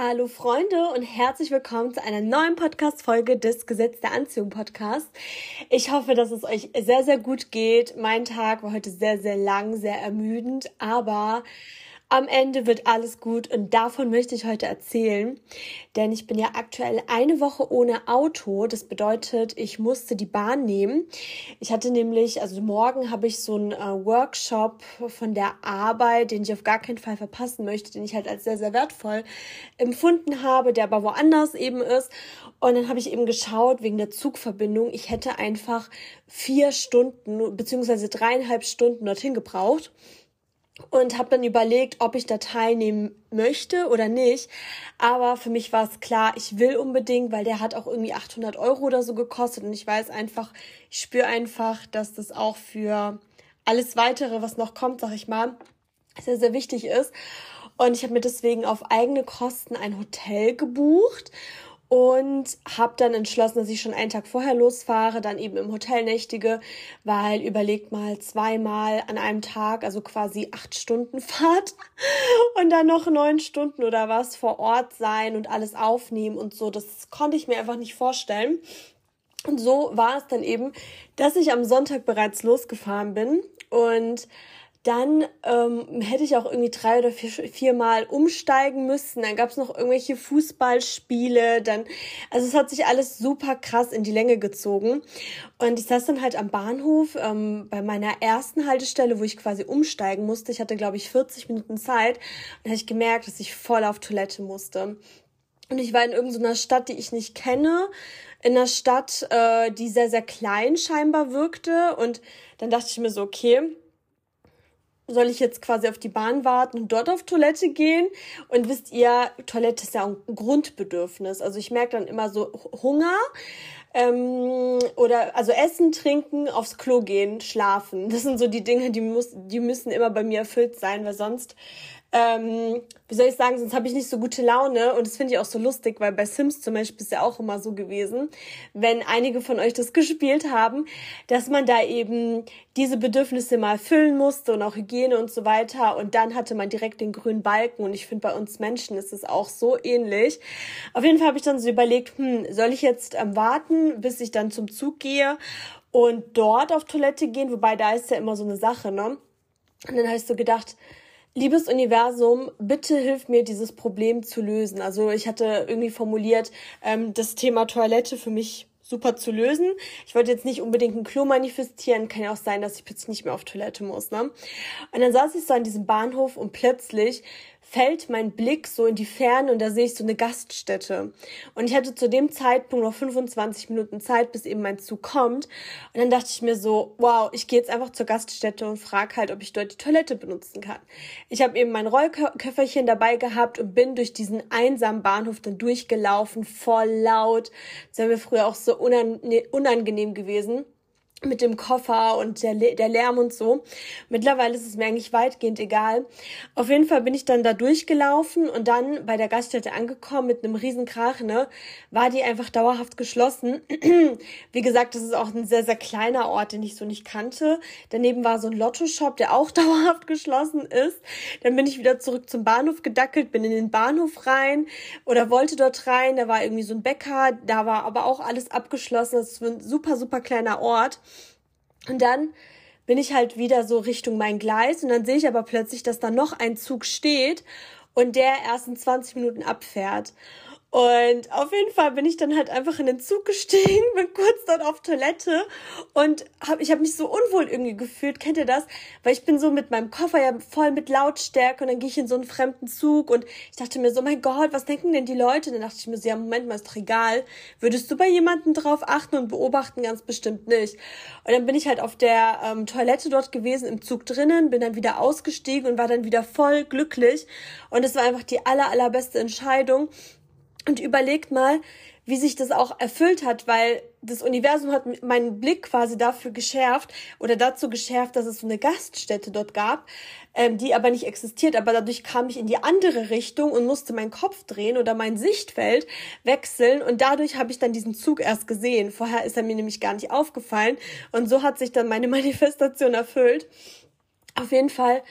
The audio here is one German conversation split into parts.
Hallo Freunde und herzlich willkommen zu einer neuen Podcast-Folge des Gesetz der Anziehung Podcast. Ich hoffe, dass es euch sehr, sehr gut geht. Mein Tag war heute sehr, sehr lang, sehr ermüdend, aber am Ende wird alles gut und davon möchte ich heute erzählen, denn ich bin ja aktuell eine Woche ohne Auto. Das bedeutet, ich musste die Bahn nehmen. Ich hatte nämlich, also morgen habe ich so einen äh, Workshop von der Arbeit, den ich auf gar keinen Fall verpassen möchte, den ich halt als sehr, sehr wertvoll empfunden habe, der aber woanders eben ist. Und dann habe ich eben geschaut, wegen der Zugverbindung, ich hätte einfach vier Stunden beziehungsweise dreieinhalb Stunden dorthin gebraucht und habe dann überlegt, ob ich da teilnehmen möchte oder nicht. Aber für mich war es klar, ich will unbedingt, weil der hat auch irgendwie 800 Euro oder so gekostet und ich weiß einfach, ich spüre einfach, dass das auch für alles weitere, was noch kommt, sag ich mal, sehr, sehr wichtig ist. Und ich habe mir deswegen auf eigene Kosten ein Hotel gebucht und habe dann entschlossen, dass ich schon einen Tag vorher losfahre, dann eben im Hotel nächtige, weil überlegt mal zweimal an einem Tag, also quasi acht Stunden Fahrt und dann noch neun Stunden oder was vor Ort sein und alles aufnehmen und so. Das konnte ich mir einfach nicht vorstellen. Und so war es dann eben, dass ich am Sonntag bereits losgefahren bin und dann ähm, hätte ich auch irgendwie drei oder vier, viermal umsteigen müssen. Dann gab es noch irgendwelche Fußballspiele. Dann, also es hat sich alles super krass in die Länge gezogen. Und ich saß dann halt am Bahnhof ähm, bei meiner ersten Haltestelle, wo ich quasi umsteigen musste. Ich hatte, glaube ich, 40 Minuten Zeit. Und habe ich gemerkt, dass ich voll auf Toilette musste. Und ich war in irgendeiner Stadt, die ich nicht kenne, in einer Stadt, äh, die sehr, sehr klein scheinbar wirkte. Und dann dachte ich mir so, okay, soll ich jetzt quasi auf die Bahn warten und dort auf Toilette gehen? Und wisst ihr, Toilette ist ja ein Grundbedürfnis. Also ich merke dann immer so Hunger ähm, oder also Essen, Trinken, aufs Klo gehen, schlafen. Das sind so die Dinge, die, muss, die müssen immer bei mir erfüllt sein, weil sonst ähm, wie soll ich sagen, sonst habe ich nicht so gute Laune und das finde ich auch so lustig, weil bei Sims zum Beispiel ist ja auch immer so gewesen, wenn einige von euch das gespielt haben, dass man da eben diese Bedürfnisse mal füllen musste und auch Hygiene und so weiter und dann hatte man direkt den grünen Balken und ich finde bei uns Menschen ist es auch so ähnlich. Auf jeden Fall habe ich dann so überlegt, hm, soll ich jetzt ähm, warten, bis ich dann zum Zug gehe und dort auf Toilette gehen, wobei da ist ja immer so eine Sache, ne? Und dann habe ich so gedacht, Liebes Universum, bitte hilf mir, dieses Problem zu lösen. Also ich hatte irgendwie formuliert, ähm, das Thema Toilette für mich super zu lösen. Ich wollte jetzt nicht unbedingt ein Klo manifestieren. Kann ja auch sein, dass ich plötzlich nicht mehr auf Toilette muss. Ne? Und dann saß ich so an diesem Bahnhof und plötzlich fällt mein Blick so in die Ferne und da sehe ich so eine Gaststätte. Und ich hatte zu dem Zeitpunkt noch 25 Minuten Zeit, bis eben mein Zug kommt. Und dann dachte ich mir so, wow, ich gehe jetzt einfach zur Gaststätte und frage halt, ob ich dort die Toilette benutzen kann. Ich habe eben mein Rollköfferchen dabei gehabt und bin durch diesen einsamen Bahnhof dann durchgelaufen, voll laut. Das wäre mir früher auch so unangenehm gewesen mit dem Koffer und der, der Lärm und so. Mittlerweile ist es mir eigentlich weitgehend egal. Auf jeden Fall bin ich dann da durchgelaufen und dann bei der Gaststätte angekommen mit einem riesen Krach, ne, war die einfach dauerhaft geschlossen. Wie gesagt, das ist auch ein sehr, sehr kleiner Ort, den ich so nicht kannte. Daneben war so ein Lotto-Shop, der auch dauerhaft geschlossen ist. Dann bin ich wieder zurück zum Bahnhof gedackelt, bin in den Bahnhof rein oder wollte dort rein. Da war irgendwie so ein Bäcker, da war aber auch alles abgeschlossen. Das ist ein super, super kleiner Ort. Und dann bin ich halt wieder so Richtung mein Gleis und dann sehe ich aber plötzlich, dass da noch ein Zug steht und der erst in 20 Minuten abfährt. Und auf jeden Fall bin ich dann halt einfach in den Zug gestiegen, bin kurz dort auf Toilette und hab, ich habe mich so unwohl irgendwie gefühlt. Kennt ihr das? Weil ich bin so mit meinem Koffer ja voll mit Lautstärke und dann gehe ich in so einen fremden Zug und ich dachte mir so, mein Gott, was denken denn die Leute? Und dann dachte ich mir so, ja, Moment mal, ist doch egal. Würdest du bei jemandem drauf achten und beobachten? Ganz bestimmt nicht. Und dann bin ich halt auf der ähm, Toilette dort gewesen, im Zug drinnen, bin dann wieder ausgestiegen und war dann wieder voll glücklich. Und es war einfach die aller, allerbeste Entscheidung und überlegt mal, wie sich das auch erfüllt hat, weil das Universum hat meinen Blick quasi dafür geschärft oder dazu geschärft, dass es so eine Gaststätte dort gab, ähm, die aber nicht existiert. Aber dadurch kam ich in die andere Richtung und musste meinen Kopf drehen oder mein Sichtfeld wechseln und dadurch habe ich dann diesen Zug erst gesehen. Vorher ist er mir nämlich gar nicht aufgefallen und so hat sich dann meine Manifestation erfüllt. Auf jeden Fall,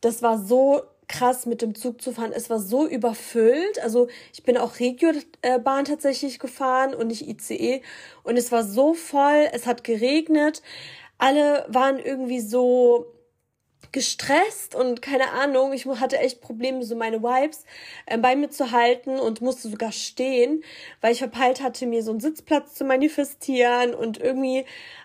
das war so krass, mit dem Zug zu fahren. Es war so überfüllt. Also ich bin auch Regiobahn tatsächlich gefahren und nicht ICE. Und es war so voll. Es hat geregnet. Alle waren irgendwie so gestresst und keine Ahnung, ich hatte echt Probleme, so meine Vibes äh, bei mir zu halten und musste sogar stehen, weil ich verpeilt hatte, mir so einen Sitzplatz zu manifestieren und irgendwie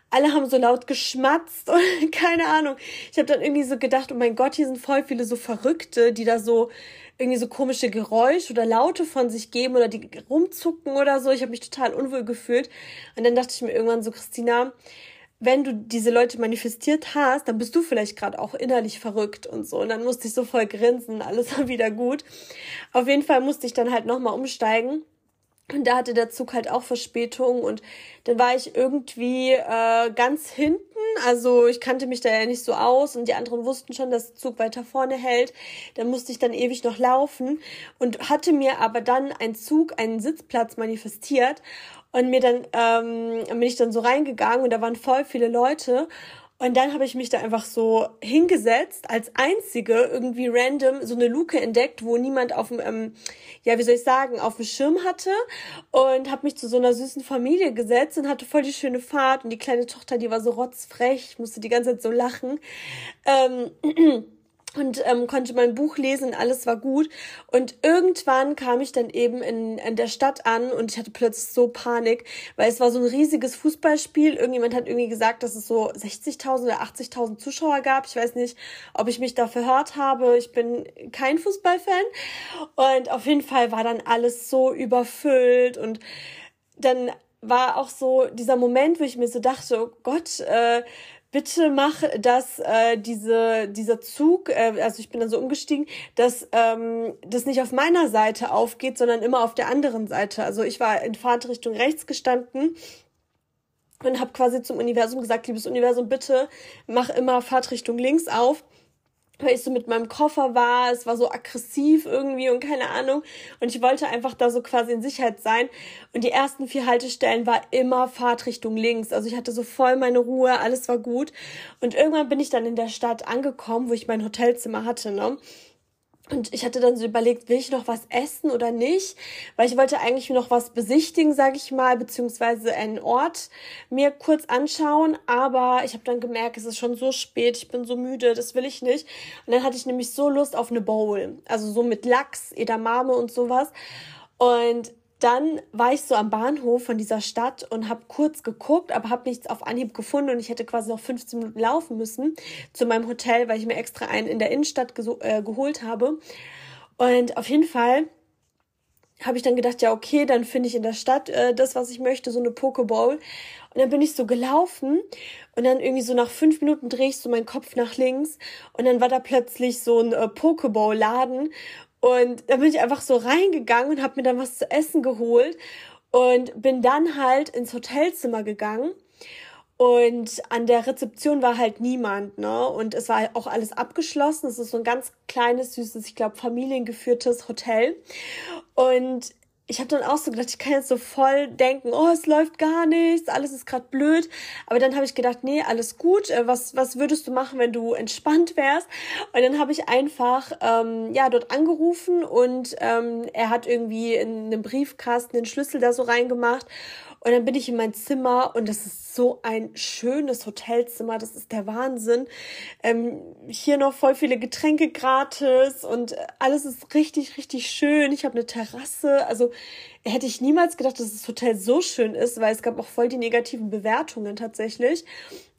alle haben so laut geschmatzt und keine Ahnung. Ich habe dann irgendwie so gedacht, oh mein Gott, hier sind voll viele so Verrückte, die da so irgendwie so komische Geräusche oder Laute von sich geben oder die rumzucken oder so. Ich habe mich total unwohl gefühlt. Und dann dachte ich mir irgendwann so, Christina, wenn du diese Leute manifestiert hast, dann bist du vielleicht gerade auch innerlich verrückt und so. Und dann musste ich so voll grinsen, alles war wieder gut. Auf jeden Fall musste ich dann halt nochmal umsteigen. Und da hatte der Zug halt auch Verspätung und dann war ich irgendwie äh, ganz hinten. Also ich kannte mich da ja nicht so aus und die anderen wussten schon, dass der Zug weiter vorne hält. Dann musste ich dann ewig noch laufen und hatte mir aber dann ein Zug, einen Sitzplatz manifestiert und mir dann ähm, bin ich dann so reingegangen und da waren voll viele Leute und dann habe ich mich da einfach so hingesetzt, als einzige irgendwie random so eine Luke entdeckt, wo niemand auf dem, ähm, ja, wie soll ich sagen, auf dem Schirm hatte. Und habe mich zu so einer süßen Familie gesetzt und hatte voll die schöne Fahrt. Und die kleine Tochter, die war so rotzfrech, musste die ganze Zeit so lachen. Ähm, und ähm, konnte mein Buch lesen alles war gut. Und irgendwann kam ich dann eben in, in der Stadt an und ich hatte plötzlich so Panik, weil es war so ein riesiges Fußballspiel. Irgendjemand hat irgendwie gesagt, dass es so 60.000 oder 80.000 Zuschauer gab. Ich weiß nicht, ob ich mich da verhört habe. Ich bin kein Fußballfan. Und auf jeden Fall war dann alles so überfüllt und dann war auch so dieser Moment, wo ich mir so dachte, oh Gott, äh, bitte mach, dass äh, diese, dieser Zug, äh, also ich bin dann so umgestiegen, dass ähm, das nicht auf meiner Seite aufgeht, sondern immer auf der anderen Seite. Also ich war in Fahrtrichtung rechts gestanden und habe quasi zum Universum gesagt, liebes Universum, bitte mach immer Fahrtrichtung links auf weil ich so mit meinem Koffer war, es war so aggressiv irgendwie und keine Ahnung. Und ich wollte einfach da so quasi in Sicherheit sein. Und die ersten vier Haltestellen war immer Fahrtrichtung links. Also ich hatte so voll meine Ruhe, alles war gut. Und irgendwann bin ich dann in der Stadt angekommen, wo ich mein Hotelzimmer hatte, ne? Und ich hatte dann so überlegt, will ich noch was essen oder nicht? Weil ich wollte eigentlich noch was besichtigen, sage ich mal, beziehungsweise einen Ort mir kurz anschauen. Aber ich habe dann gemerkt, es ist schon so spät, ich bin so müde, das will ich nicht. Und dann hatte ich nämlich so Lust auf eine Bowl. Also so mit Lachs, Edamame und sowas. Und dann war ich so am Bahnhof von dieser Stadt und habe kurz geguckt, aber habe nichts auf Anhieb gefunden und ich hätte quasi noch 15 Minuten laufen müssen zu meinem Hotel, weil ich mir extra einen in der Innenstadt äh, geholt habe. Und auf jeden Fall habe ich dann gedacht, ja, okay, dann finde ich in der Stadt äh, das, was ich möchte, so eine Pokeball. Und dann bin ich so gelaufen und dann irgendwie so nach fünf Minuten drehe ich so meinen Kopf nach links und dann war da plötzlich so ein äh, Pokeball-Laden und da bin ich einfach so reingegangen und habe mir dann was zu essen geholt und bin dann halt ins Hotelzimmer gegangen. Und an der Rezeption war halt niemand, ne? Und es war auch alles abgeschlossen. Es ist so ein ganz kleines, süßes, ich glaube, familiengeführtes Hotel. Und ich habe dann auch so gedacht, ich kann jetzt so voll denken, oh, es läuft gar nichts, alles ist gerade blöd. Aber dann habe ich gedacht, nee, alles gut. Äh, was, was würdest du machen, wenn du entspannt wärst? Und dann habe ich einfach ähm, ja dort angerufen und ähm, er hat irgendwie in einem Briefkasten den Schlüssel da so reingemacht. Und dann bin ich in mein Zimmer und das ist so ein schönes Hotelzimmer. Das ist der Wahnsinn. Ähm, hier noch voll viele Getränke gratis und alles ist richtig, richtig schön. Ich habe eine Terrasse. Also hätte ich niemals gedacht, dass das Hotel so schön ist, weil es gab auch voll die negativen Bewertungen tatsächlich,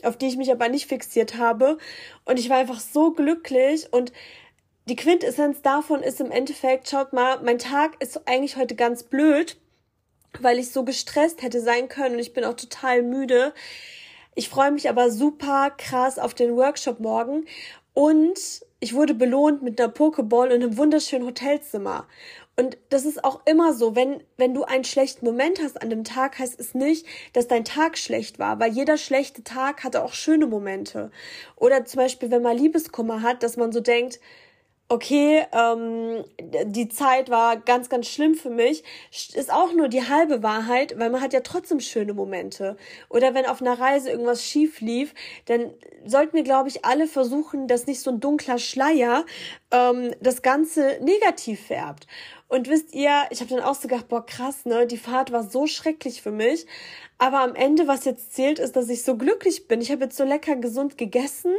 auf die ich mich aber nicht fixiert habe. Und ich war einfach so glücklich und die Quintessenz davon ist im Endeffekt, schaut mal, mein Tag ist eigentlich heute ganz blöd weil ich so gestresst hätte sein können und ich bin auch total müde. Ich freue mich aber super krass auf den Workshop morgen und ich wurde belohnt mit einer Pokeball in einem wunderschönen Hotelzimmer. Und das ist auch immer so, wenn, wenn du einen schlechten Moment hast an dem Tag, heißt es nicht, dass dein Tag schlecht war, weil jeder schlechte Tag hatte auch schöne Momente. Oder zum Beispiel, wenn man Liebeskummer hat, dass man so denkt, okay, ähm, die Zeit war ganz, ganz schlimm für mich, ist auch nur die halbe Wahrheit, weil man hat ja trotzdem schöne Momente. Oder wenn auf einer Reise irgendwas schief lief, dann sollten wir, glaube ich, alle versuchen, dass nicht so ein dunkler Schleier ähm, das Ganze negativ färbt. Und wisst ihr, ich habe dann auch so gedacht, boah, krass, ne? Die Fahrt war so schrecklich für mich. Aber am Ende, was jetzt zählt, ist, dass ich so glücklich bin. Ich habe jetzt so lecker gesund gegessen,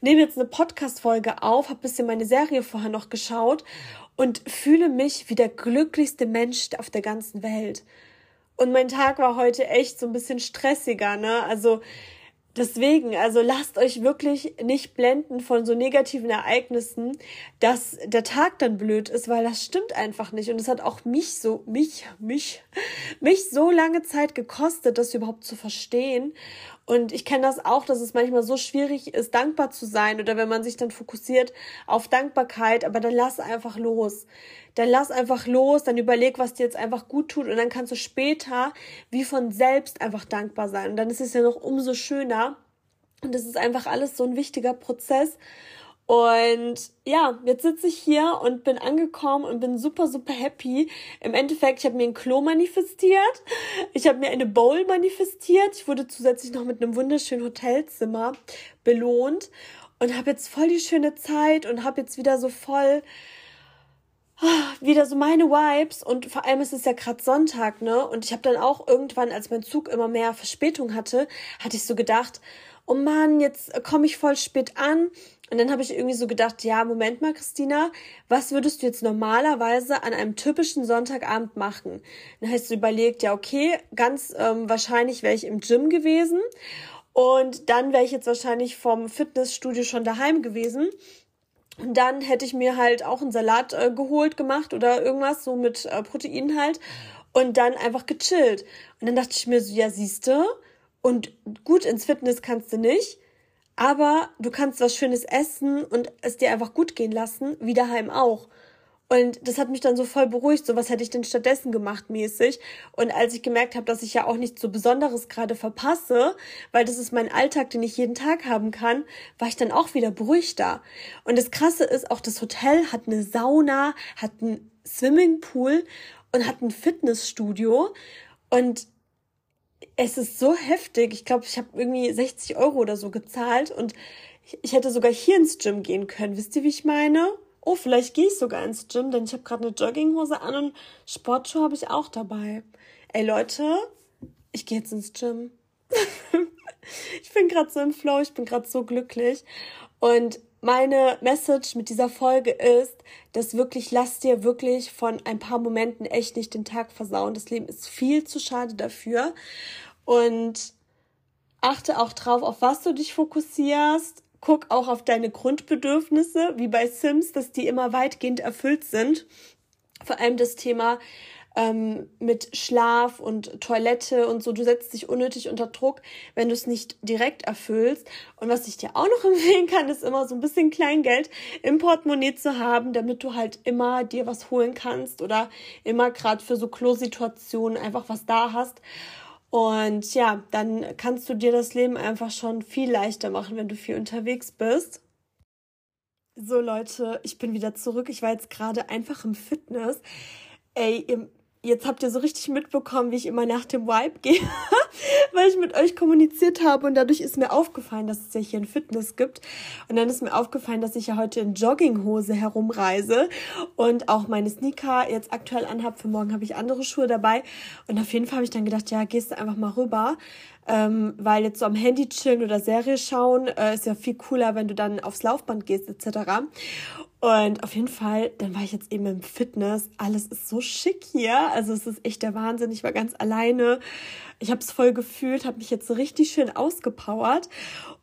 nehme jetzt eine Podcast-Folge auf, habe bisschen meine Serie vorher noch geschaut und fühle mich wie der glücklichste Mensch auf der ganzen Welt. Und mein Tag war heute echt so ein bisschen stressiger, ne? Also Deswegen, also lasst euch wirklich nicht blenden von so negativen Ereignissen, dass der Tag dann blöd ist, weil das stimmt einfach nicht. Und es hat auch mich so, mich, mich, mich so lange Zeit gekostet, das überhaupt zu verstehen. Und ich kenne das auch, dass es manchmal so schwierig ist, dankbar zu sein oder wenn man sich dann fokussiert auf Dankbarkeit, aber dann lass einfach los. Dann lass einfach los, dann überleg, was dir jetzt einfach gut tut und dann kannst du später wie von selbst einfach dankbar sein. Und dann ist es ja noch umso schöner. Und das ist einfach alles so ein wichtiger Prozess. Und ja, jetzt sitze ich hier und bin angekommen und bin super, super happy. Im Endeffekt, ich habe mir ein Klo manifestiert. Ich habe mir eine Bowl manifestiert. Ich wurde zusätzlich noch mit einem wunderschönen Hotelzimmer belohnt und habe jetzt voll die schöne Zeit und habe jetzt wieder so voll ah, wieder so meine Vibes und vor allem ist es ja gerade Sonntag, ne? Und ich habe dann auch irgendwann, als mein Zug immer mehr Verspätung hatte, hatte ich so gedacht, oh Mann, jetzt komme ich voll spät an. Und dann habe ich irgendwie so gedacht, ja, Moment mal, Christina, was würdest du jetzt normalerweise an einem typischen Sonntagabend machen? Dann hast du überlegt, ja, okay, ganz ähm, wahrscheinlich wäre ich im Gym gewesen und dann wäre ich jetzt wahrscheinlich vom Fitnessstudio schon daheim gewesen. Und dann hätte ich mir halt auch einen Salat äh, geholt gemacht oder irgendwas so mit äh, Protein halt und dann einfach gechillt. Und dann dachte ich mir so, ja, siehste, und gut ins Fitness kannst du nicht, aber du kannst was Schönes essen und es dir einfach gut gehen lassen, wie daheim auch. Und das hat mich dann so voll beruhigt, so was hätte ich denn stattdessen gemacht mäßig. Und als ich gemerkt habe, dass ich ja auch nichts so Besonderes gerade verpasse, weil das ist mein Alltag, den ich jeden Tag haben kann, war ich dann auch wieder beruhigter. Und das Krasse ist, auch das Hotel hat eine Sauna, hat einen Swimmingpool und hat ein Fitnessstudio. Und es ist so heftig. Ich glaube, ich habe irgendwie 60 Euro oder so gezahlt und ich hätte sogar hier ins Gym gehen können. Wisst ihr, wie ich meine? Oh, vielleicht gehe ich sogar ins Gym, denn ich habe gerade eine Jogginghose an und Sportschuhe habe ich auch dabei. Ey Leute, ich gehe jetzt ins Gym. ich bin gerade so im Flow, ich bin gerade so glücklich. Und meine Message mit dieser Folge ist, dass wirklich, lass dir wirklich von ein paar Momenten echt nicht den Tag versauen. Das Leben ist viel zu schade dafür. Und achte auch drauf, auf was du dich fokussierst. Guck auch auf deine Grundbedürfnisse, wie bei Sims, dass die immer weitgehend erfüllt sind. Vor allem das Thema ähm, mit Schlaf und Toilette und so. Du setzt dich unnötig unter Druck, wenn du es nicht direkt erfüllst. Und was ich dir auch noch empfehlen kann, ist immer so ein bisschen Kleingeld im Portemonnaie zu haben, damit du halt immer dir was holen kannst oder immer gerade für so Klo-Situationen einfach was da hast. Und ja, dann kannst du dir das Leben einfach schon viel leichter machen, wenn du viel unterwegs bist. So Leute, ich bin wieder zurück. Ich war jetzt gerade einfach im Fitness. Ey, ihr jetzt habt ihr so richtig mitbekommen, wie ich immer nach dem Vibe gehe, weil ich mit euch kommuniziert habe und dadurch ist mir aufgefallen, dass es ja hier ein Fitness gibt. Und dann ist mir aufgefallen, dass ich ja heute in Jogginghose herumreise und auch meine Sneaker jetzt aktuell anhab. Für morgen habe ich andere Schuhe dabei. Und auf jeden Fall habe ich dann gedacht, ja, gehst du einfach mal rüber. Ähm, weil jetzt so am Handy chillen oder Serie schauen äh, ist ja viel cooler, wenn du dann aufs Laufband gehst etc. Und auf jeden Fall, dann war ich jetzt eben im Fitness. Alles ist so schick hier. Also es ist echt der Wahnsinn. Ich war ganz alleine. Ich habe es voll gefühlt, habe mich jetzt so richtig schön ausgepowert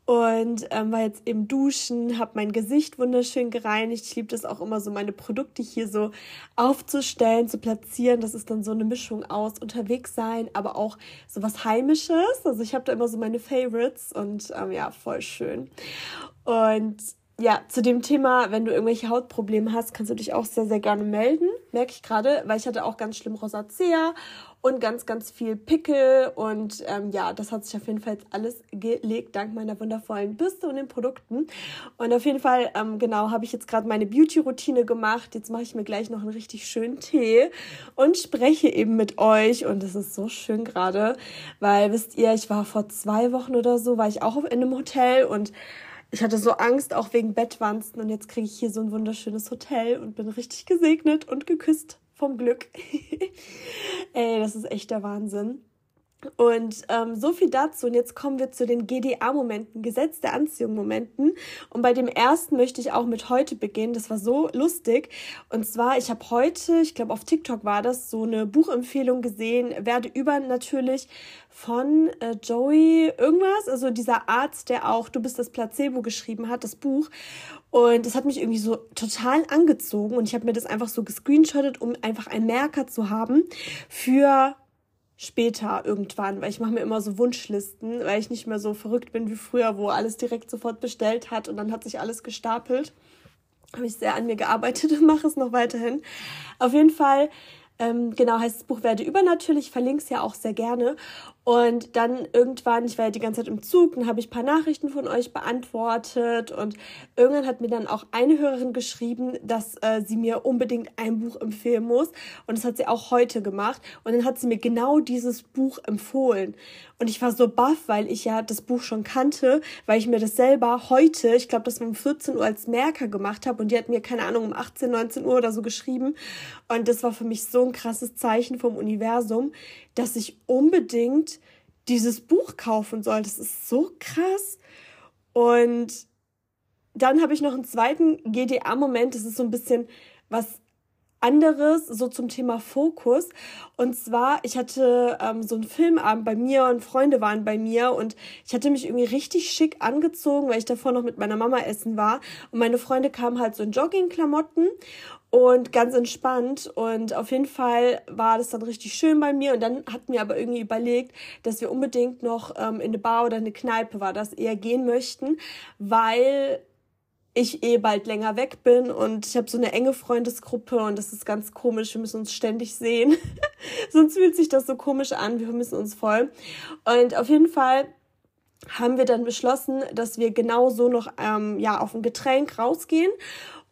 und ähm, war jetzt eben duschen, habe mein Gesicht wunderschön gereinigt. Ich liebe das auch immer so, meine Produkte hier so aufzustellen, zu platzieren. Das ist dann so eine Mischung aus unterwegs sein, aber auch so was Heimisches. Also ich habe da immer so meine Favorites und ähm, ja, voll schön. Und ja, zu dem Thema, wenn du irgendwelche Hautprobleme hast, kannst du dich auch sehr, sehr gerne melden. Merke ich gerade, weil ich hatte auch ganz schlimm Rosacea und ganz, ganz viel Pickel. Und ähm, ja, das hat sich auf jeden Fall jetzt alles gelegt, dank meiner wundervollen Bürste und den Produkten. Und auf jeden Fall, ähm, genau, habe ich jetzt gerade meine Beauty-Routine gemacht. Jetzt mache ich mir gleich noch einen richtig schönen Tee und spreche eben mit euch. Und das ist so schön gerade, weil, wisst ihr, ich war vor zwei Wochen oder so, war ich auch in einem Hotel und ich hatte so Angst, auch wegen Bettwanzen. Und jetzt kriege ich hier so ein wunderschönes Hotel und bin richtig gesegnet und geküsst vom Glück. Ey, das ist echt der Wahnsinn. Und ähm, so viel dazu. Und jetzt kommen wir zu den GDA-Momenten, Gesetz der Anziehung-Momenten. Und bei dem ersten möchte ich auch mit heute beginnen. Das war so lustig. Und zwar, ich habe heute, ich glaube auf TikTok war das, so eine Buchempfehlung gesehen, werde übernatürlich von äh, Joey irgendwas, also dieser Arzt, der auch Du bist das Placebo geschrieben hat, das Buch. Und das hat mich irgendwie so total angezogen. Und ich habe mir das einfach so gescreenshottet, um einfach einen Merker zu haben für später irgendwann, weil ich mache mir immer so Wunschlisten, weil ich nicht mehr so verrückt bin wie früher, wo alles direkt sofort bestellt hat und dann hat sich alles gestapelt. Habe ich sehr an mir gearbeitet und mache es noch weiterhin. Auf jeden Fall ähm, genau, heißt das Buch Werde übernatürlich, verlinke es ja auch sehr gerne. Und dann irgendwann, ich war ja die ganze Zeit im Zug, dann habe ich ein paar Nachrichten von euch beantwortet und irgendwann hat mir dann auch eine Hörerin geschrieben, dass äh, sie mir unbedingt ein Buch empfehlen muss. Und das hat sie auch heute gemacht. Und dann hat sie mir genau dieses Buch empfohlen. Und ich war so baff, weil ich ja das Buch schon kannte, weil ich mir das selber heute, ich glaube, das war um 14 Uhr als Merker gemacht habe und die hat mir, keine Ahnung, um 18, 19 Uhr oder so geschrieben. Und das war für mich so ein krasses Zeichen vom Universum, dass ich unbedingt dieses Buch kaufen soll. Das ist so krass. Und dann habe ich noch einen zweiten GDA-Moment. Das ist so ein bisschen was anderes, so zum Thema Fokus. Und zwar, ich hatte ähm, so einen Filmabend bei mir und Freunde waren bei mir und ich hatte mich irgendwie richtig schick angezogen, weil ich davor noch mit meiner Mama essen war. Und meine Freunde kamen halt so in Joggingklamotten und ganz entspannt. Und auf jeden Fall war das dann richtig schön bei mir. Und dann hatten wir aber irgendwie überlegt, dass wir unbedingt noch ähm, in eine Bar oder eine Kneipe war, das eher gehen möchten, weil ich eh bald länger weg bin und ich habe so eine enge Freundesgruppe und das ist ganz komisch. Wir müssen uns ständig sehen. Sonst fühlt sich das so komisch an. Wir vermissen uns voll. Und auf jeden Fall haben wir dann beschlossen, dass wir genau so noch ähm, ja auf ein Getränk rausgehen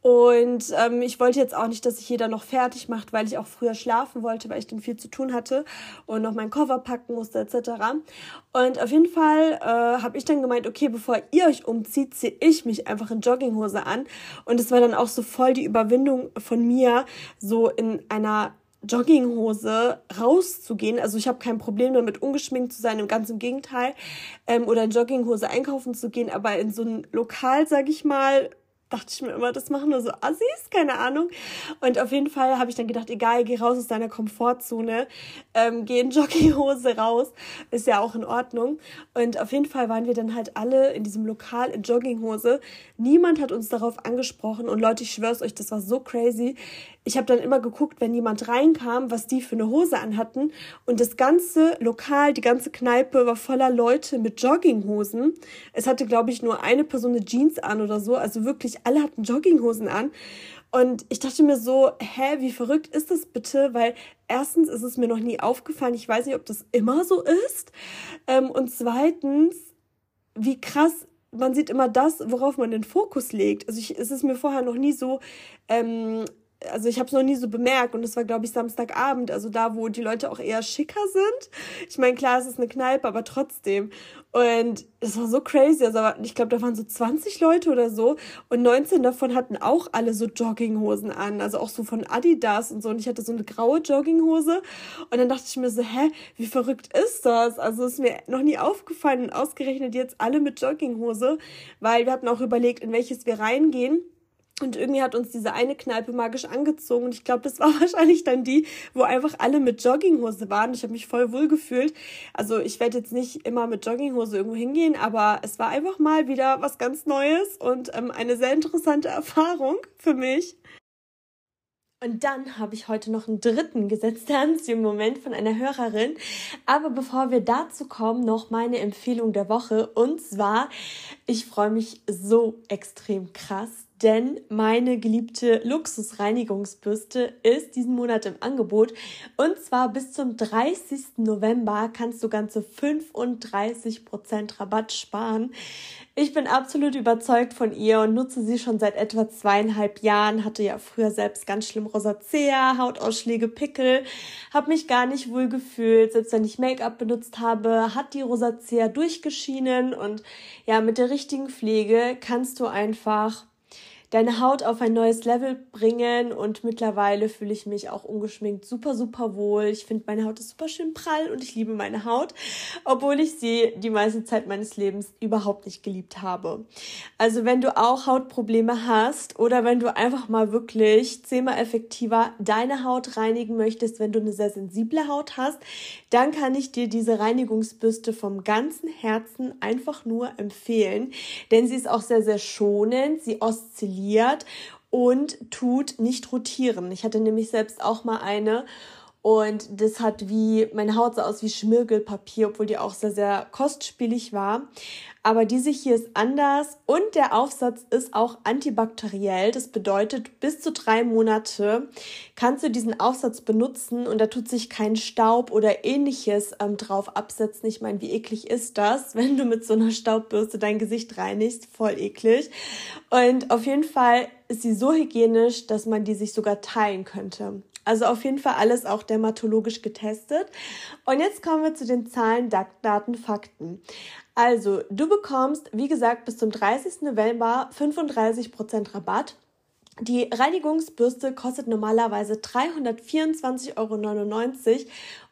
und ähm, ich wollte jetzt auch nicht, dass sich jeder noch fertig macht, weil ich auch früher schlafen wollte, weil ich dann viel zu tun hatte und noch meinen Koffer packen musste etc. Und auf jeden Fall äh, habe ich dann gemeint, okay, bevor ihr euch umzieht, ziehe ich mich einfach in Jogginghose an. Und es war dann auch so voll die Überwindung von mir, so in einer Jogginghose rauszugehen. Also ich habe kein Problem damit, ungeschminkt zu sein, im ganzen Gegenteil. Ähm, oder in Jogginghose einkaufen zu gehen, aber in so ein Lokal, sag ich mal, dachte ich mir immer, das machen nur so Assis, keine Ahnung. Und auf jeden Fall habe ich dann gedacht, egal, geh raus aus deiner Komfortzone, ähm, geh in Jogginghose raus, ist ja auch in Ordnung. Und auf jeden Fall waren wir dann halt alle in diesem Lokal in Jogginghose. Niemand hat uns darauf angesprochen und Leute, ich schwör's euch, das war so crazy ich habe dann immer geguckt, wenn jemand reinkam, was die für eine Hose anhatten. Und das ganze Lokal, die ganze Kneipe war voller Leute mit Jogginghosen. Es hatte, glaube ich, nur eine Person eine Jeans an oder so. Also wirklich, alle hatten Jogginghosen an. Und ich dachte mir so, hä, wie verrückt ist das bitte? Weil erstens ist es mir noch nie aufgefallen. Ich weiß nicht, ob das immer so ist. Ähm, und zweitens, wie krass man sieht immer das, worauf man den Fokus legt. Also ich, es ist mir vorher noch nie so ähm, also ich habe es noch nie so bemerkt und es war, glaube ich, Samstagabend, also da, wo die Leute auch eher schicker sind. Ich meine, klar, es ist eine Kneipe, aber trotzdem. Und es war so crazy. Also ich glaube, da waren so 20 Leute oder so und 19 davon hatten auch alle so Jogginghosen an, also auch so von Adidas und so. Und ich hatte so eine graue Jogginghose und dann dachte ich mir so, hä, wie verrückt ist das? Also ist mir noch nie aufgefallen und ausgerechnet jetzt alle mit Jogginghose, weil wir hatten auch überlegt, in welches wir reingehen. Und irgendwie hat uns diese eine Kneipe magisch angezogen. Und ich glaube, das war wahrscheinlich dann die, wo einfach alle mit Jogginghose waren. Ich habe mich voll wohl gefühlt. Also ich werde jetzt nicht immer mit Jogginghose irgendwo hingehen, aber es war einfach mal wieder was ganz Neues und ähm, eine sehr interessante Erfahrung für mich. Und dann habe ich heute noch einen dritten Gesetz der Anziehung-Moment von einer Hörerin. Aber bevor wir dazu kommen, noch meine Empfehlung der Woche. Und zwar, ich freue mich so extrem krass, denn meine geliebte Luxusreinigungsbürste ist diesen Monat im Angebot. Und zwar bis zum 30. November kannst du ganze 35% Rabatt sparen. Ich bin absolut überzeugt von ihr und nutze sie schon seit etwa zweieinhalb Jahren. Hatte ja früher selbst ganz schlimm Rosacea, Hautausschläge, Pickel, habe mich gar nicht wohl gefühlt. Selbst wenn ich Make-up benutzt habe, hat die Rosacea durchgeschienen und ja, mit der richtigen Pflege kannst du einfach deine Haut auf ein neues Level bringen und mittlerweile fühle ich mich auch ungeschminkt super, super wohl. Ich finde, meine Haut ist super schön prall und ich liebe meine Haut, obwohl ich sie die meiste Zeit meines Lebens überhaupt nicht geliebt habe. Also wenn du auch Hautprobleme hast oder wenn du einfach mal wirklich zehnmal effektiver deine Haut reinigen möchtest, wenn du eine sehr sensible Haut hast, dann kann ich dir diese Reinigungsbürste vom ganzen Herzen einfach nur empfehlen, denn sie ist auch sehr, sehr schonend, sie oszilliert isoliert und tut nicht rotieren. Ich hatte nämlich selbst auch mal eine und das hat wie, meine Haut sah aus wie Schmirgelpapier, obwohl die auch sehr, sehr kostspielig war. Aber diese hier ist anders und der Aufsatz ist auch antibakteriell. Das bedeutet, bis zu drei Monate kannst du diesen Aufsatz benutzen und da tut sich kein Staub oder ähnliches ähm, drauf absetzen. Ich meine, wie eklig ist das, wenn du mit so einer Staubbürste dein Gesicht reinigst? Voll eklig. Und auf jeden Fall ist sie so hygienisch, dass man die sich sogar teilen könnte. Also auf jeden Fall alles auch dermatologisch getestet. Und jetzt kommen wir zu den Zahlen, Daten, Fakten. Also, du bekommst, wie gesagt, bis zum 30. November 35% Rabatt. Die Reinigungsbürste kostet normalerweise 324,99 Euro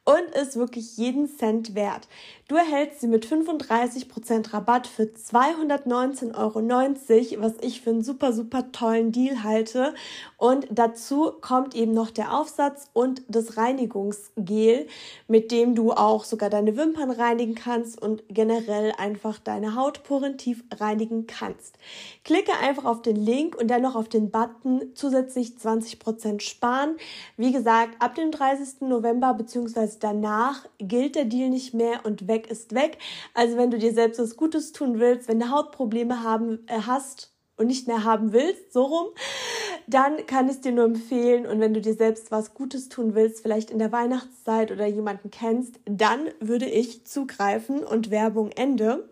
und ist wirklich jeden Cent wert. Du erhältst sie mit 35% Rabatt für 219,90 Euro, was ich für einen super, super tollen Deal halte. Und dazu kommt eben noch der Aufsatz und das Reinigungsgel, mit dem du auch sogar deine Wimpern reinigen kannst und generell einfach deine Haut porentief reinigen kannst. Klicke einfach auf den Link und dann noch auf den Button zusätzlich 20% sparen. Wie gesagt, ab dem 30. November bzw danach gilt der Deal nicht mehr und weg ist weg. Also wenn du dir selbst was Gutes tun willst, wenn du Hautprobleme haben äh, hast und nicht mehr haben willst, so rum, dann kann ich es dir nur empfehlen. Und wenn du dir selbst was Gutes tun willst, vielleicht in der Weihnachtszeit oder jemanden kennst, dann würde ich zugreifen und Werbung Ende.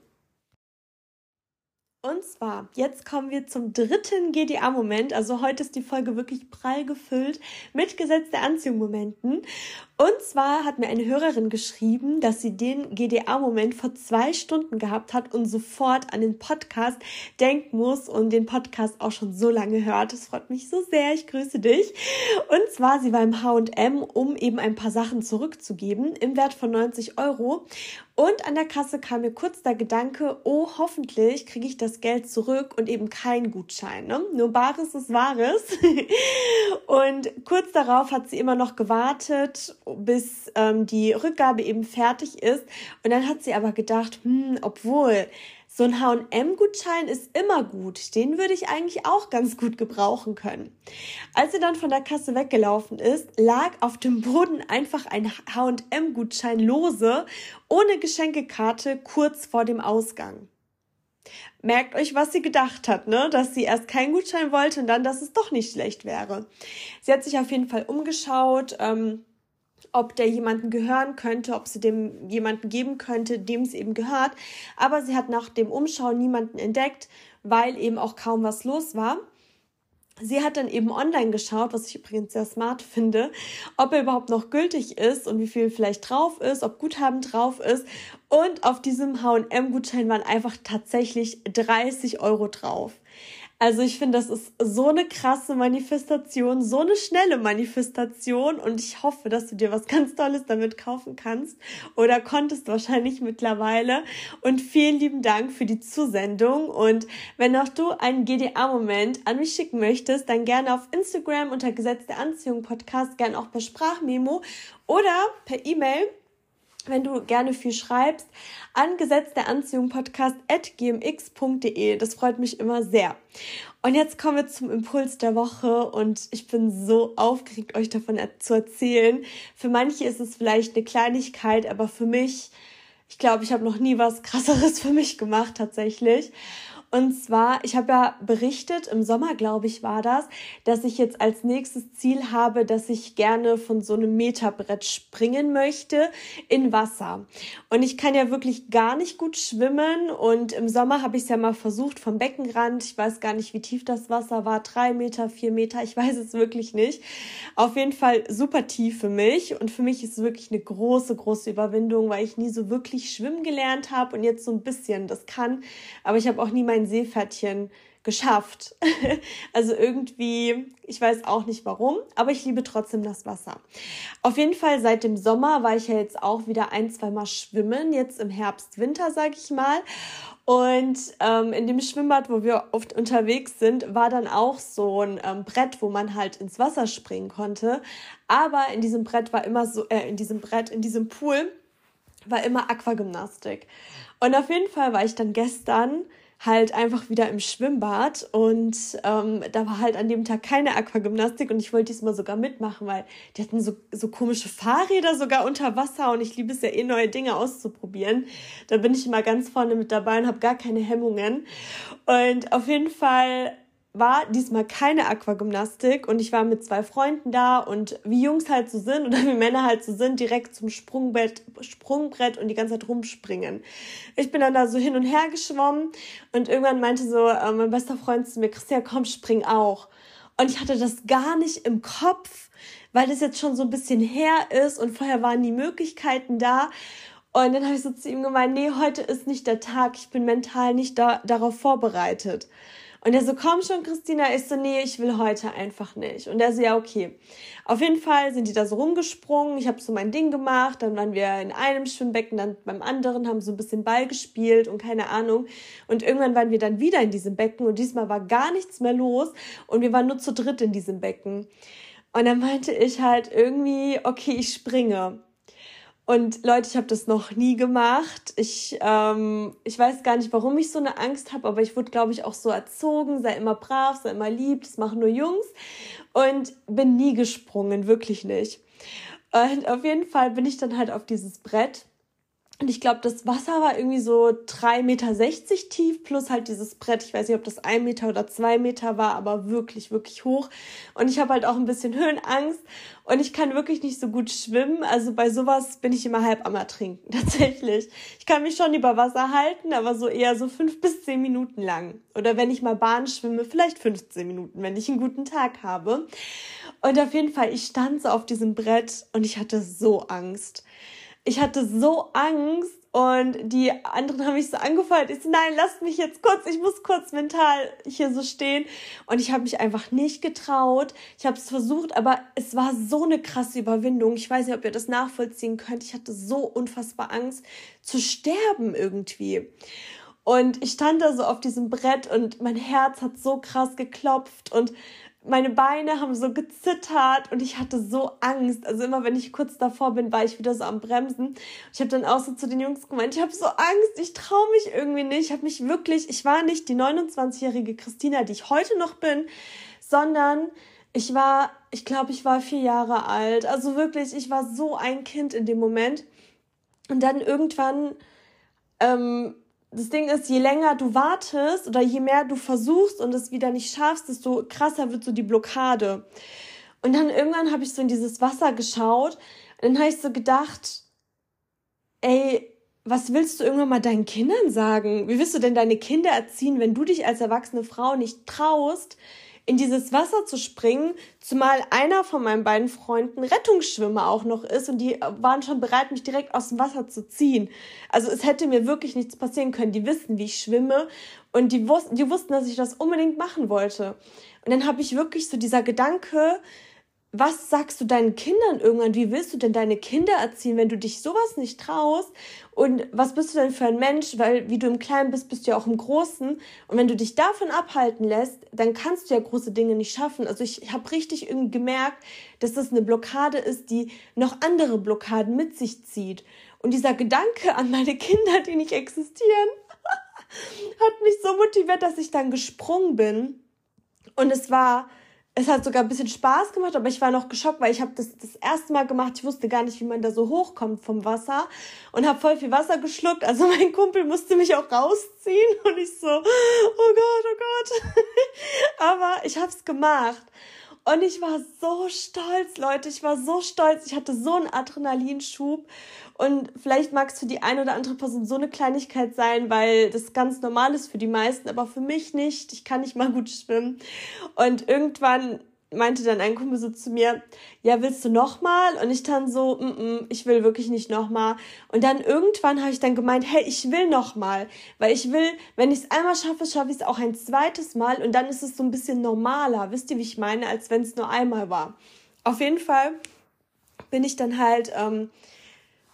Und zwar, jetzt kommen wir zum dritten GDA-Moment. Also heute ist die Folge wirklich prall gefüllt mit Gesetz der Anziehung-Momenten. Und zwar hat mir eine Hörerin geschrieben, dass sie den GDA-Moment vor zwei Stunden gehabt hat und sofort an den Podcast denken muss und den Podcast auch schon so lange hört. Das freut mich so sehr. Ich grüße dich. Und zwar, sie war im H&M, um eben ein paar Sachen zurückzugeben im Wert von 90 Euro. Und an der Kasse kam mir kurz der Gedanke, oh, hoffentlich kriege ich das Geld zurück und eben kein Gutschein. Ne? Nur Bares ist Wahres. und kurz darauf hat sie immer noch gewartet bis ähm, die Rückgabe eben fertig ist. Und dann hat sie aber gedacht, hm, obwohl so ein H&M-Gutschein ist immer gut. Den würde ich eigentlich auch ganz gut gebrauchen können. Als sie dann von der Kasse weggelaufen ist, lag auf dem Boden einfach ein H&M-Gutschein lose, ohne Geschenkekarte, kurz vor dem Ausgang. Merkt euch, was sie gedacht hat, ne? Dass sie erst keinen Gutschein wollte und dann, dass es doch nicht schlecht wäre. Sie hat sich auf jeden Fall umgeschaut, ähm, ob der jemanden gehören könnte, ob sie dem jemanden geben könnte, dem es eben gehört. Aber sie hat nach dem Umschauen niemanden entdeckt, weil eben auch kaum was los war. Sie hat dann eben online geschaut, was ich übrigens sehr smart finde, ob er überhaupt noch gültig ist und wie viel vielleicht drauf ist, ob Guthaben drauf ist. Und auf diesem H&M-Gutschein waren einfach tatsächlich 30 Euro drauf. Also ich finde, das ist so eine krasse Manifestation, so eine schnelle Manifestation und ich hoffe, dass du dir was ganz Tolles damit kaufen kannst oder konntest wahrscheinlich mittlerweile. Und vielen lieben Dank für die Zusendung und wenn auch du einen GDA-Moment an mich schicken möchtest, dann gerne auf Instagram unter Gesetz der Anziehung Podcast, gerne auch per Sprachmemo oder per E-Mail wenn du gerne viel schreibst, an Gesetz der Anziehung Podcast at gmx.de. Das freut mich immer sehr. Und jetzt kommen wir zum Impuls der Woche und ich bin so aufgeregt, euch davon zu erzählen. Für manche ist es vielleicht eine Kleinigkeit, aber für mich, ich glaube, ich habe noch nie was Krasseres für mich gemacht tatsächlich. Und zwar, ich habe ja berichtet, im Sommer, glaube ich, war das, dass ich jetzt als nächstes Ziel habe, dass ich gerne von so einem Meterbrett springen möchte in Wasser. Und ich kann ja wirklich gar nicht gut schwimmen. Und im Sommer habe ich es ja mal versucht vom Beckenrand. Ich weiß gar nicht, wie tief das Wasser war. Drei Meter, vier Meter. Ich weiß es wirklich nicht. Auf jeden Fall super tief für mich. Und für mich ist es wirklich eine große, große Überwindung, weil ich nie so wirklich schwimmen gelernt habe und jetzt so ein bisschen das kann. Aber ich habe auch nie mein mein Seepferdchen geschafft. also irgendwie, ich weiß auch nicht warum, aber ich liebe trotzdem das Wasser. Auf jeden Fall seit dem Sommer war ich ja jetzt auch wieder ein, zwei Mal schwimmen, jetzt im Herbst, Winter, sag ich mal. Und ähm, in dem Schwimmbad, wo wir oft unterwegs sind, war dann auch so ein ähm, Brett, wo man halt ins Wasser springen konnte. Aber in diesem Brett war immer so, äh, in diesem Brett, in diesem Pool war immer Aquagymnastik. Und auf jeden Fall war ich dann gestern halt einfach wieder im Schwimmbad und ähm, da war halt an dem Tag keine Aquagymnastik und ich wollte diesmal sogar mitmachen, weil die hatten so, so komische Fahrräder sogar unter Wasser und ich liebe es ja eh neue Dinge auszuprobieren. Da bin ich immer ganz vorne mit dabei und habe gar keine Hemmungen. Und auf jeden Fall war diesmal keine Aquagymnastik und ich war mit zwei Freunden da und wie Jungs halt so sind oder wie Männer halt so sind, direkt zum Sprungbrett, Sprungbrett und die ganze Zeit rumspringen. Ich bin dann da so hin und her geschwommen und irgendwann meinte so äh, mein bester Freund zu mir, Christian, komm, spring auch. Und ich hatte das gar nicht im Kopf, weil das jetzt schon so ein bisschen her ist und vorher waren die Möglichkeiten da. Und dann habe ich so zu ihm gemeint, nee, heute ist nicht der Tag, ich bin mental nicht da, darauf vorbereitet. Und er so, komm schon, Christina. Ich so, nee, ich will heute einfach nicht. Und er so, ja, okay. Auf jeden Fall sind die da so rumgesprungen. Ich habe so mein Ding gemacht. Dann waren wir in einem Schwimmbecken, dann beim anderen, haben so ein bisschen Ball gespielt und keine Ahnung. Und irgendwann waren wir dann wieder in diesem Becken und diesmal war gar nichts mehr los. Und wir waren nur zu dritt in diesem Becken. Und dann meinte ich halt irgendwie, okay, ich springe. Und Leute, ich habe das noch nie gemacht. Ich, ähm, ich weiß gar nicht, warum ich so eine Angst habe, aber ich wurde, glaube ich, auch so erzogen, sei immer brav, sei immer lieb, das machen nur Jungs. Und bin nie gesprungen, wirklich nicht. Und auf jeden Fall bin ich dann halt auf dieses Brett und ich glaube, das Wasser war irgendwie so 3,60 Meter tief, plus halt dieses Brett. Ich weiß nicht, ob das ein Meter oder zwei Meter war, aber wirklich, wirklich hoch. Und ich habe halt auch ein bisschen Höhenangst und ich kann wirklich nicht so gut schwimmen. Also bei sowas bin ich immer halb am Ertrinken, tatsächlich. Ich kann mich schon über Wasser halten, aber so eher so fünf bis zehn Minuten lang. Oder wenn ich mal Bahn schwimme, vielleicht 15 Minuten, wenn ich einen guten Tag habe. Und auf jeden Fall, ich stand so auf diesem Brett und ich hatte so Angst ich hatte so Angst und die anderen haben mich so angefeuert. Ich so, nein, lasst mich jetzt kurz, ich muss kurz mental hier so stehen. Und ich habe mich einfach nicht getraut. Ich habe es versucht, aber es war so eine krasse Überwindung. Ich weiß nicht, ob ihr das nachvollziehen könnt. Ich hatte so unfassbar Angst zu sterben irgendwie. Und ich stand da so auf diesem Brett und mein Herz hat so krass geklopft und meine Beine haben so gezittert und ich hatte so Angst. Also immer wenn ich kurz davor bin, war ich wieder so am Bremsen. Ich habe dann auch so zu den Jungs gemeint, ich habe so Angst, ich traue mich irgendwie nicht. Ich habe mich wirklich, ich war nicht die 29-jährige Christina, die ich heute noch bin, sondern ich war, ich glaube, ich war vier Jahre alt. Also wirklich, ich war so ein Kind in dem Moment. Und dann irgendwann ähm, das Ding ist, je länger du wartest oder je mehr du versuchst und es wieder nicht schaffst, desto krasser wird so die Blockade. Und dann irgendwann habe ich so in dieses Wasser geschaut und dann habe ich so gedacht, ey, was willst du irgendwann mal deinen Kindern sagen? Wie willst du denn deine Kinder erziehen, wenn du dich als erwachsene Frau nicht traust, in dieses Wasser zu springen, zumal einer von meinen beiden Freunden Rettungsschwimmer auch noch ist und die waren schon bereit, mich direkt aus dem Wasser zu ziehen. Also es hätte mir wirklich nichts passieren können. Die wissen, wie ich schwimme und die, wussten, die wussten, dass ich das unbedingt machen wollte. Und dann habe ich wirklich so dieser Gedanke, was sagst du deinen Kindern irgendwann? Wie willst du denn deine Kinder erziehen, wenn du dich sowas nicht traust? Und was bist du denn für ein Mensch? Weil wie du im Kleinen bist, bist du ja auch im Großen. Und wenn du dich davon abhalten lässt, dann kannst du ja große Dinge nicht schaffen. Also ich habe richtig irgendwie gemerkt, dass das eine Blockade ist, die noch andere Blockaden mit sich zieht. Und dieser Gedanke an meine Kinder, die nicht existieren, hat mich so motiviert, dass ich dann gesprungen bin Und es war, es hat sogar ein bisschen Spaß gemacht, aber ich war noch geschockt, weil ich habe das das erste Mal gemacht. Ich wusste gar nicht, wie man da so hochkommt vom Wasser und habe voll viel Wasser geschluckt. Also mein Kumpel musste mich auch rausziehen und ich so, oh Gott, oh Gott. aber ich habe es gemacht. Und ich war so stolz, Leute. Ich war so stolz. Ich hatte so einen Adrenalinschub. Und vielleicht magst du die eine oder andere Person so eine Kleinigkeit sein, weil das ganz normal ist für die meisten, aber für mich nicht. Ich kann nicht mal gut schwimmen. Und irgendwann meinte dann ein Kumpel so zu mir, ja, willst du nochmal? Und ich dann so, mm -mm, ich will wirklich nicht nochmal. Und dann irgendwann habe ich dann gemeint, hey, ich will nochmal. Weil ich will, wenn ich es einmal schaffe, schaffe ich es auch ein zweites Mal. Und dann ist es so ein bisschen normaler, wisst ihr, wie ich meine, als wenn es nur einmal war. Auf jeden Fall bin ich dann halt ähm,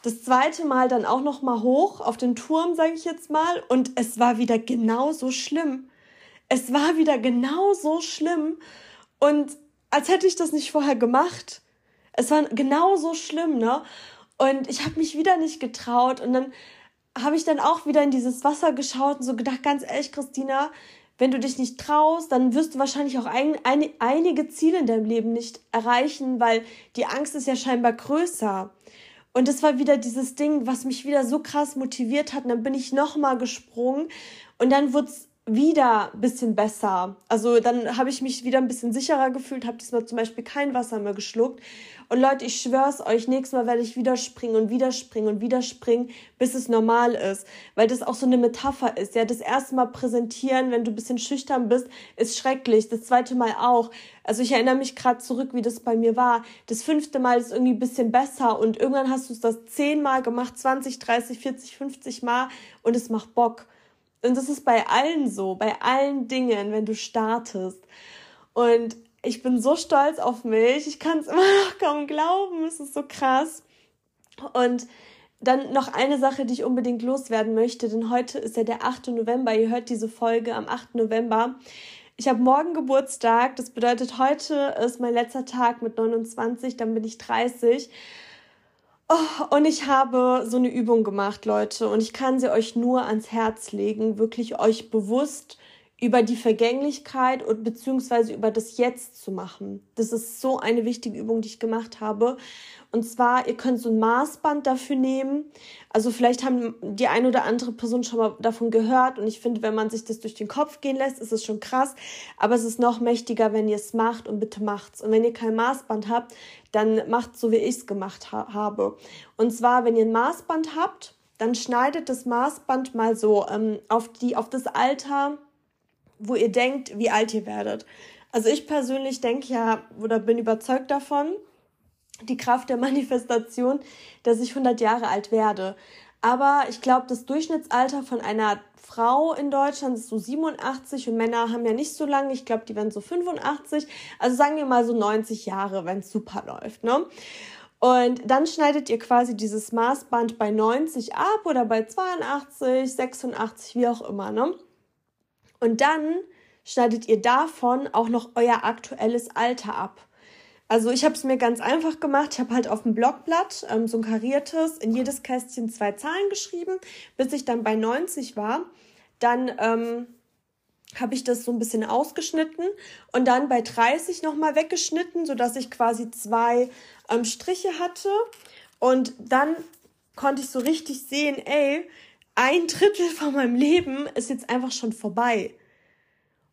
das zweite Mal dann auch nochmal hoch auf den Turm, sage ich jetzt mal. Und es war wieder genauso schlimm. Es war wieder genauso schlimm. Und als hätte ich das nicht vorher gemacht. Es war genauso schlimm, ne? Und ich habe mich wieder nicht getraut. Und dann habe ich dann auch wieder in dieses Wasser geschaut und so gedacht, ganz ehrlich, Christina, wenn du dich nicht traust, dann wirst du wahrscheinlich auch ein, ein, einige Ziele in deinem Leben nicht erreichen, weil die Angst ist ja scheinbar größer. Und das war wieder dieses Ding, was mich wieder so krass motiviert hat. Und dann bin ich nochmal gesprungen und dann wurde es wieder ein bisschen besser. Also dann habe ich mich wieder ein bisschen sicherer gefühlt, habe diesmal zum Beispiel kein Wasser mehr geschluckt. Und Leute, ich schwör's euch, nächstes Mal werde ich wieder springen und wieder springen und wieder springen, bis es normal ist. Weil das auch so eine Metapher ist. Ja, das erste Mal präsentieren, wenn du ein bisschen schüchtern bist, ist schrecklich. Das zweite Mal auch. Also ich erinnere mich gerade zurück, wie das bei mir war. Das fünfte Mal ist irgendwie ein bisschen besser und irgendwann hast du es das zehnmal gemacht, 20, 30, 40, 50 Mal und es macht Bock. Und das ist bei allen so, bei allen Dingen, wenn du startest. Und ich bin so stolz auf mich. Ich kann es immer noch kaum glauben. Es ist so krass. Und dann noch eine Sache, die ich unbedingt loswerden möchte, denn heute ist ja der 8. November. Ihr hört diese Folge am 8. November. Ich habe morgen Geburtstag. Das bedeutet, heute ist mein letzter Tag mit 29, dann bin ich 30. Oh, und ich habe so eine Übung gemacht, Leute, und ich kann sie euch nur ans Herz legen, wirklich euch bewusst über die Vergänglichkeit und beziehungsweise über das Jetzt zu machen. Das ist so eine wichtige Übung, die ich gemacht habe. Und zwar, ihr könnt so ein Maßband dafür nehmen. Also vielleicht haben die eine oder andere Person schon mal davon gehört. Und ich finde, wenn man sich das durch den Kopf gehen lässt, ist es schon krass. Aber es ist noch mächtiger, wenn ihr es macht und bitte macht's. Und wenn ihr kein Maßband habt, dann macht so, wie ich es gemacht ha habe. Und zwar, wenn ihr ein Maßband habt, dann schneidet das Maßband mal so ähm, auf, die, auf das Alter wo ihr denkt, wie alt ihr werdet. Also ich persönlich denke ja oder bin überzeugt davon, die Kraft der Manifestation, dass ich 100 Jahre alt werde. Aber ich glaube, das Durchschnittsalter von einer Frau in Deutschland ist so 87 und Männer haben ja nicht so lange. Ich glaube, die werden so 85. Also sagen wir mal so 90 Jahre, wenn es super läuft. Ne? Und dann schneidet ihr quasi dieses Maßband bei 90 ab oder bei 82, 86, wie auch immer. Ne? Und dann schneidet ihr davon auch noch euer aktuelles Alter ab. Also ich habe es mir ganz einfach gemacht. Ich habe halt auf dem Blockblatt ähm, so ein kariertes, in jedes Kästchen zwei Zahlen geschrieben, bis ich dann bei 90 war. Dann ähm, habe ich das so ein bisschen ausgeschnitten und dann bei 30 nochmal weggeschnitten, sodass ich quasi zwei ähm, Striche hatte. Und dann konnte ich so richtig sehen, ey, ein Drittel von meinem Leben ist jetzt einfach schon vorbei.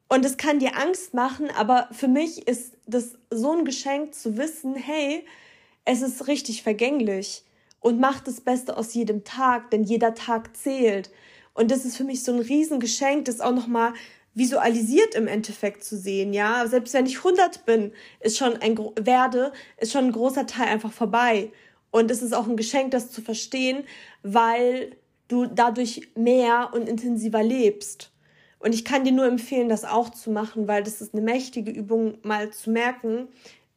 Und es kann dir Angst machen, aber für mich ist das so ein Geschenk zu wissen, hey, es ist richtig vergänglich und mach das Beste aus jedem Tag, denn jeder Tag zählt. Und das ist für mich so ein Riesengeschenk, das auch nochmal visualisiert im Endeffekt zu sehen, ja. Selbst wenn ich 100 bin, ist schon ein, werde, ist schon ein großer Teil einfach vorbei. Und es ist auch ein Geschenk, das zu verstehen, weil du dadurch mehr und intensiver lebst. Und ich kann dir nur empfehlen, das auch zu machen, weil das ist eine mächtige Übung, mal zu merken,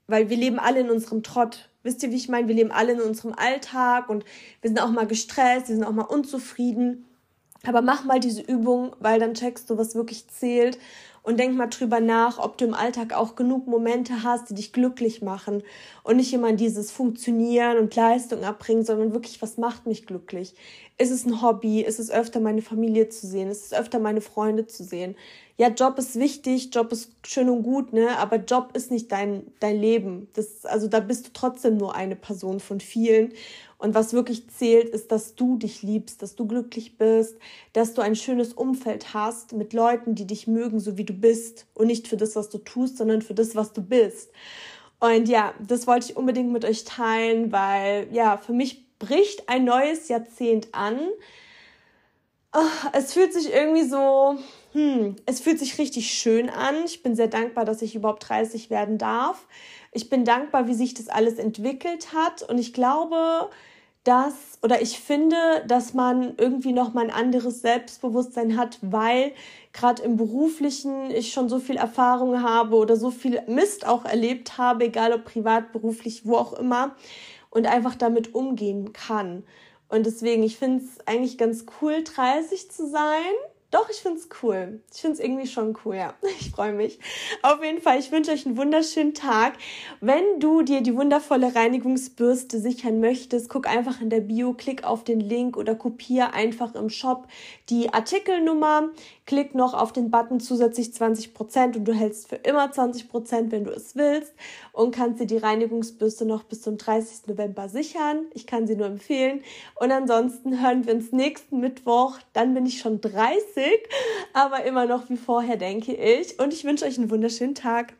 weil wir leben alle in unserem Trott. Wisst ihr, wie ich meine? Wir leben alle in unserem Alltag und wir sind auch mal gestresst, wir sind auch mal unzufrieden. Aber mach mal diese Übung, weil dann checkst du, was wirklich zählt und denk mal drüber nach, ob du im Alltag auch genug Momente hast, die dich glücklich machen und nicht immer dieses Funktionieren und Leistung abbringen, sondern wirklich, was macht mich glücklich? Ist es ein Hobby? Ist es öfter meine Familie zu sehen? Ist es öfter meine Freunde zu sehen? ja, Job ist wichtig, Job ist schön und gut, ne? Aber Job ist nicht dein, dein Leben. Das, also da bist du trotzdem nur eine Person von vielen. Und was wirklich zählt, ist, dass du dich liebst, dass du glücklich bist, dass du ein schönes Umfeld hast mit Leuten, die dich mögen, so wie du bist. Und nicht für das, was du tust, sondern für das, was du bist. Und ja, das wollte ich unbedingt mit euch teilen, weil ja, für mich bricht ein neues Jahrzehnt an. Ah, es fühlt sich irgendwie so, hm, es fühlt sich richtig schön an. Ich bin sehr dankbar, dass ich überhaupt 30 werden darf. Ich bin dankbar, wie sich das alles entwickelt hat. Und ich glaube, dass, oder ich finde, dass man irgendwie noch mal ein anderes Selbstbewusstsein hat, weil gerade im beruflichen ich schon so viel Erfahrung habe oder so viel Mist auch erlebt habe, egal ob privat, beruflich, wo auch immer, und einfach damit umgehen kann. Und deswegen, ich finde es eigentlich ganz cool, 30 zu sein doch, ich finde es cool. Ich finde es irgendwie schon cool, ja. Ich freue mich. Auf jeden Fall, ich wünsche euch einen wunderschönen Tag. Wenn du dir die wundervolle Reinigungsbürste sichern möchtest, guck einfach in der Bio, klick auf den Link oder kopiere einfach im Shop die Artikelnummer, klick noch auf den Button zusätzlich 20% und du hältst für immer 20%, wenn du es willst und kannst dir die Reinigungsbürste noch bis zum 30. November sichern. Ich kann sie nur empfehlen. Und ansonsten hören wir uns nächsten Mittwoch. Dann bin ich schon 30 aber immer noch wie vorher, denke ich. Und ich wünsche euch einen wunderschönen Tag.